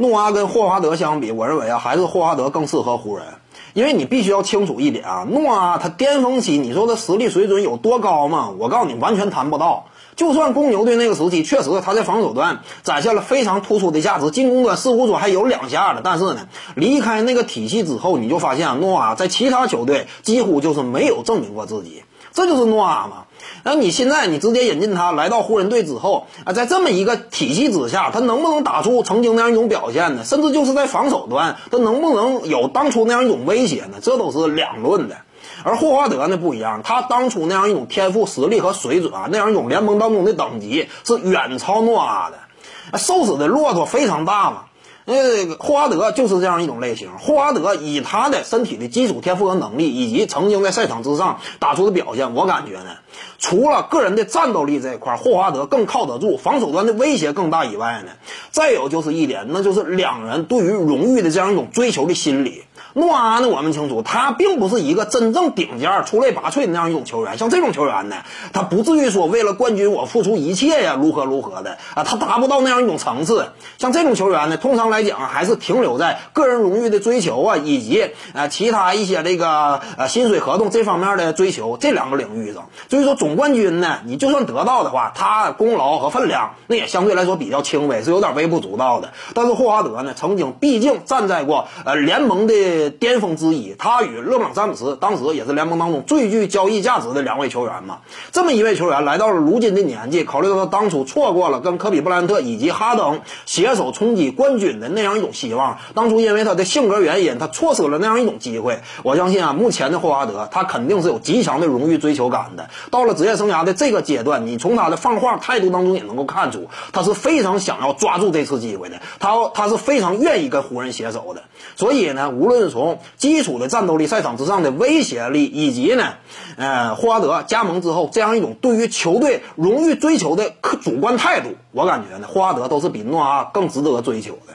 诺阿跟霍华德相比，我认为啊，还是霍华德更适合湖人，因为你必须要清楚一点啊，诺阿他巅峰期，你说他实力水准有多高吗？我告诉你，完全谈不到。就算公牛队那个时期，确实他在防守端展现了非常突出的价值，进攻端似乎说还有两下的，但是呢，离开那个体系之后，你就发现啊，诺阿在其他球队几乎就是没有证明过自己，这就是诺阿嘛。那你现在你直接引进他来到湖人队之后啊，在这么一个体系之下，他能不能打出曾经那样一种表现呢？甚至就是在防守端，他能不能有当初那样一种威胁呢？这都是两论的。而霍华德呢不一样，他当初那样一种天赋、实力和水准啊，那样一种联盟当中的等级是远超诺阿的。瘦死的骆驼非常大嘛，那个霍华德就是这样一种类型。霍华德以他的身体的基础天赋和能力，以及曾经在赛场之上打出的表现，我感觉呢，除了个人的战斗力这一块，霍华德更靠得住，防守端的威胁更大以外呢，再有就是一点，那就是两人对于荣誉的这样一种追求的心理。诺阿呢？我们清楚，他并不是一个真正顶尖、出类拔萃的那样一种球员。像这种球员呢，他不至于说为了冠军我付出一切呀，如何如何的啊，他达不到那样一种层次。像这种球员呢，通常来来讲还是停留在个人荣誉的追求啊，以及呃其他一些这个呃薪水合同这方面的追求这两个领域上。所以说总冠军呢，你就算得到的话，他功劳和分量那也相对来说比较轻微，是有点微不足道的。但是霍华德呢，曾经毕竟站在过呃联盟的。巅峰之一，他与勒布朗詹姆斯当时也是联盟当中最具交易价值的两位球员嘛。这么一位球员来到了如今的年纪，考虑到他当初错过了跟科比布莱恩特以及哈登携手冲击冠军的那样一种希望，当初因为他的性格原因，他错失了那样一种机会。我相信啊，目前的霍华德他肯定是有极强的荣誉追求感的。到了职业生涯的这个阶段，你从他的放话态度当中也能够看出，他是非常想要抓住这次机会的。他他是非常愿意跟湖人携手的。所以呢，无论是从基础的战斗力、赛场之上的威胁力，以及呢，呃，霍华德加盟之后这样一种对于球队荣誉追求的客主观态度，我感觉呢，霍华德都是比诺阿更值得追求的。